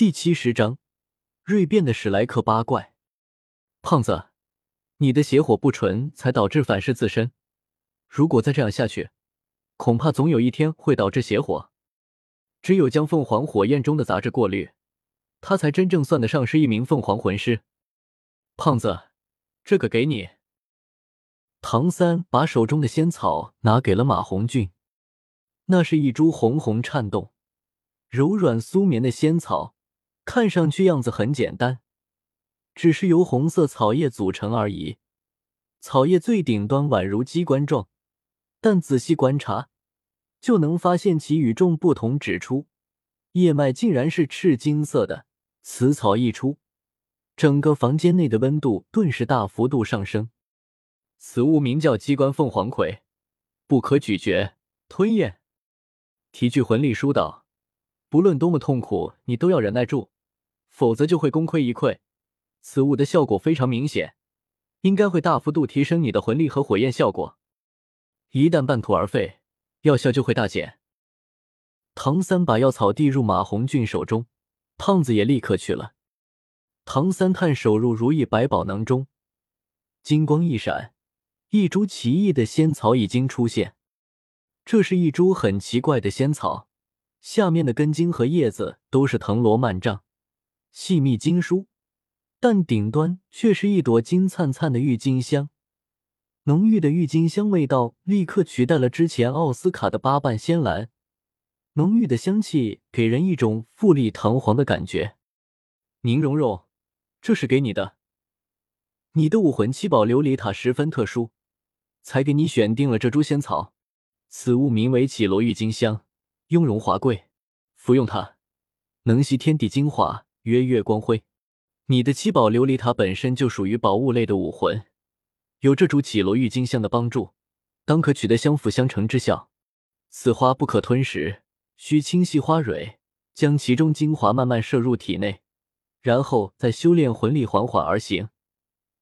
第七十章，锐变的史莱克八怪。胖子，你的邪火不纯，才导致反噬自身。如果再这样下去，恐怕总有一天会导致邪火。只有将凤凰火焰中的杂质过滤，他才真正算得上是一名凤凰魂师。胖子，这个给你。唐三把手中的仙草拿给了马红俊，那是一株红红颤动、柔软酥绵的仙草。看上去样子很简单，只是由红色草叶组成而已。草叶最顶端宛如机关状，但仔细观察就能发现其与众不同指出，叶脉竟然是赤金色的。此草一出，整个房间内的温度顿时大幅度上升。此物名叫机关凤凰葵，不可咀嚼吞咽。提句魂力疏导，不论多么痛苦，你都要忍耐住。否则就会功亏一篑。此物的效果非常明显，应该会大幅度提升你的魂力和火焰效果。一旦半途而废，药效就会大减。唐三把药草递入马红俊手中，胖子也立刻去了。唐三探手入如意百宝囊中，金光一闪，一株奇异的仙草已经出现。这是一株很奇怪的仙草，下面的根茎和叶子都是藤萝漫帐。细密经疏，但顶端却是一朵金灿灿的郁金香。浓郁的郁金香味道立刻取代了之前奥斯卡的八瓣仙兰。浓郁的香气给人一种富丽堂皇的感觉。宁荣荣，这是给你的。你的武魂七宝琉璃塔十分特殊，才给你选定了这株仙草。此物名为绮罗郁金香，雍容华贵。服用它，能吸天地精华。曰月光辉，你的七宝琉璃塔本身就属于宝物类的武魂，有这株绮罗郁金香的帮助，当可取得相辅相成之效。此花不可吞食，需清细花蕊，将其中精华慢慢摄入体内，然后再修炼魂力，缓缓而行，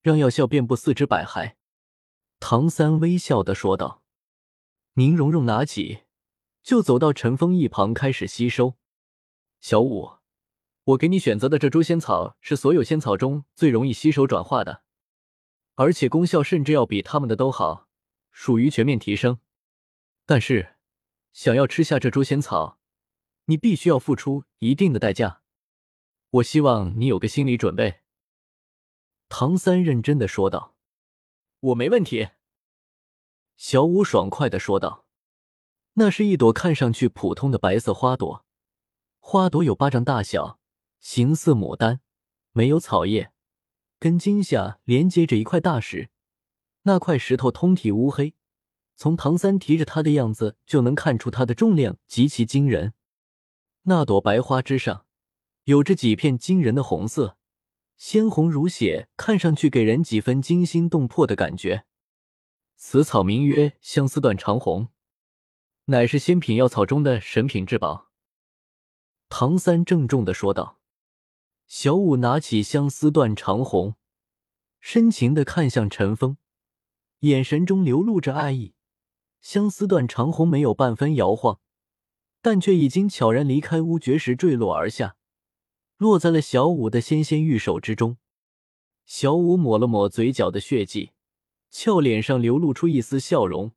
让药效遍布四肢百骸。唐三微笑的说道。宁荣荣拿起，就走到陈峰一旁开始吸收。小五。我给你选择的这株仙草是所有仙草中最容易吸收转化的，而且功效甚至要比他们的都好，属于全面提升。但是，想要吃下这株仙草，你必须要付出一定的代价。我希望你有个心理准备。”唐三认真的说道。“我没问题。”小五爽快的说道。那是一朵看上去普通的白色花朵，花朵有巴掌大小。形似牡丹，没有草叶，根茎下连接着一块大石，那块石头通体乌黑，从唐三提着它的样子就能看出它的重量极其惊人。那朵白花之上，有着几片惊人的红色，鲜红如血，看上去给人几分惊心动魄的感觉。此草名曰相思断肠红，乃是仙品药草中的神品至宝。唐三郑重的说道。小舞拿起相思断肠红，深情的看向陈峰，眼神中流露着爱意。相思断肠红没有半分摇晃，但却已经悄然离开乌绝时坠落而下，落在了小舞的纤纤玉手之中。小舞抹了抹嘴角的血迹，俏脸上流露出一丝笑容，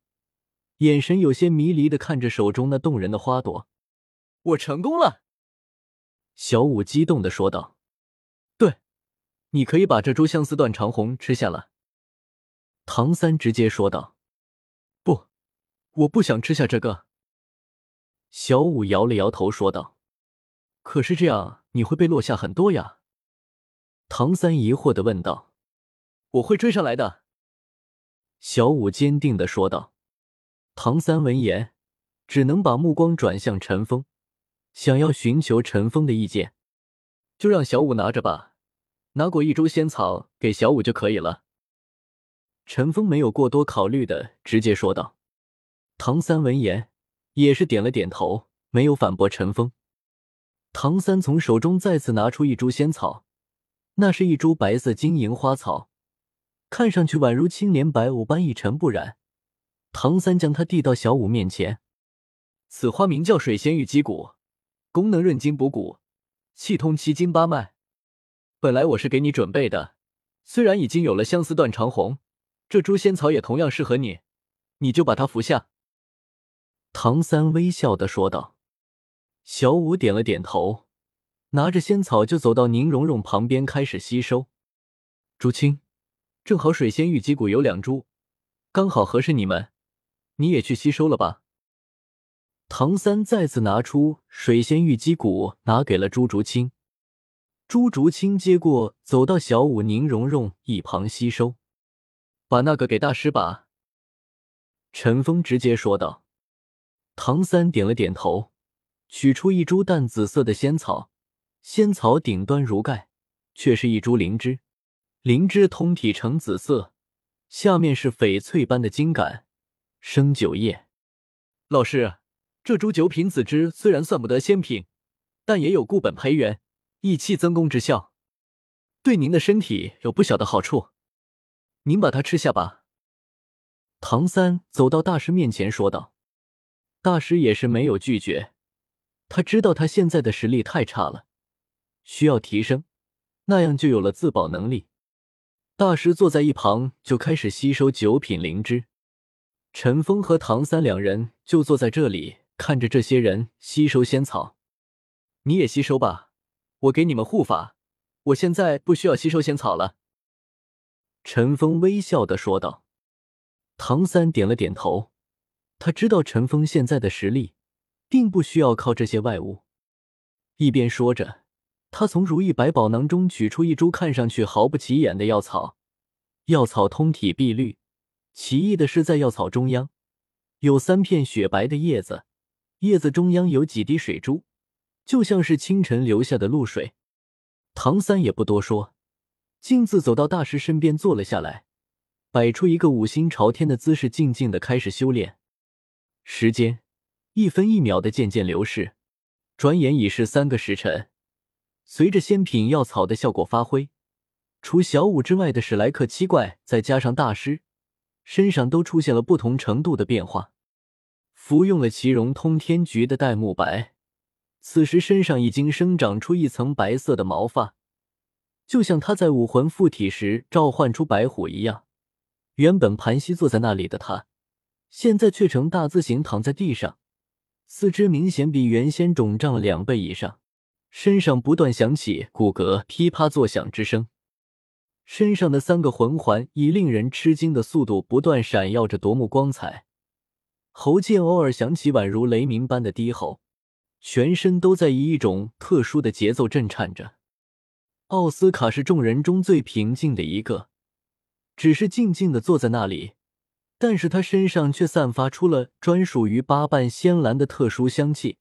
眼神有些迷离的看着手中那动人的花朵。我成功了！小舞激动的说道。你可以把这株相思断肠红吃下了。”唐三直接说道。“不，我不想吃下这个。”小五摇了摇头说道。“可是这样你会被落下很多呀。”唐三疑惑的问道。“我会追上来的。”小五坚定的说道。唐三闻言，只能把目光转向陈峰，想要寻求陈峰的意见。就让小五拿着吧。拿过一株仙草给小五就可以了。陈峰没有过多考虑的直接说道。唐三闻言也是点了点头，没有反驳陈峰。唐三从手中再次拿出一株仙草，那是一株白色晶莹花草，看上去宛如青莲白雾般一尘不染。唐三将它递到小五面前。此花名叫水仙玉鸡骨，功能润筋补骨。气通七经八脉。本来我是给你准备的，虽然已经有了相思断肠红，这诛仙草也同样适合你，你就把它服下。”唐三微笑的说道。小五点了点头，拿着仙草就走到宁荣荣旁边开始吸收。竹青，正好水仙玉肌骨有两株，刚好合适你们，你也去吸收了吧。唐三再次拿出水仙玉肌骨，拿给了朱竹清。朱竹清接过，走到小舞宁荣荣一旁吸收。把那个给大师吧。陈峰直接说道。唐三点了点头，取出一株淡紫色的仙草，仙草顶端如盖，却是一株灵芝，灵芝通体呈紫色，下面是翡翠般的茎秆，生九叶。老师。这株九品紫芝虽然算不得仙品，但也有固本培元、益气增功之效，对您的身体有不小的好处。您把它吃下吧。唐三走到大师面前说道。大师也是没有拒绝，他知道他现在的实力太差了，需要提升，那样就有了自保能力。大师坐在一旁就开始吸收九品灵芝，陈峰和唐三两人就坐在这里。看着这些人吸收仙草，你也吸收吧，我给你们护法。我现在不需要吸收仙草了。”陈峰微笑的说道。唐三点了点头，他知道陈峰现在的实力，并不需要靠这些外物。一边说着，他从如意百宝囊中取出一株看上去毫不起眼的药草，药草通体碧绿，奇异的是，在药草中央有三片雪白的叶子。叶子中央有几滴水珠，就像是清晨流下的露水。唐三也不多说，径自走到大师身边坐了下来，摆出一个五心朝天的姿势，静静的开始修炼。时间一分一秒的渐渐流逝，转眼已是三个时辰。随着仙品药草的效果发挥，除小五之外的史莱克七怪，再加上大师，身上都出现了不同程度的变化。服用了奇荣通天菊的戴沐白，此时身上已经生长出一层白色的毛发，就像他在武魂附体时召唤出白虎一样。原本盘膝坐在那里的他，现在却呈大字形躺在地上，四肢明显比原先肿胀了两倍以上，身上不断响起骨骼噼啪作响之声，身上的三个魂环以令人吃惊的速度不断闪耀着夺目光彩。喉间偶尔响起宛如雷鸣般的低吼，全身都在以一种特殊的节奏震颤着。奥斯卡是众人中最平静的一个，只是静静的坐在那里，但是他身上却散发出了专属于八瓣仙兰的特殊香气，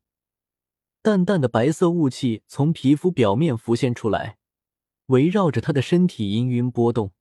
淡淡的白色雾气从皮肤表面浮现出来，围绕着他的身体氤氲波动。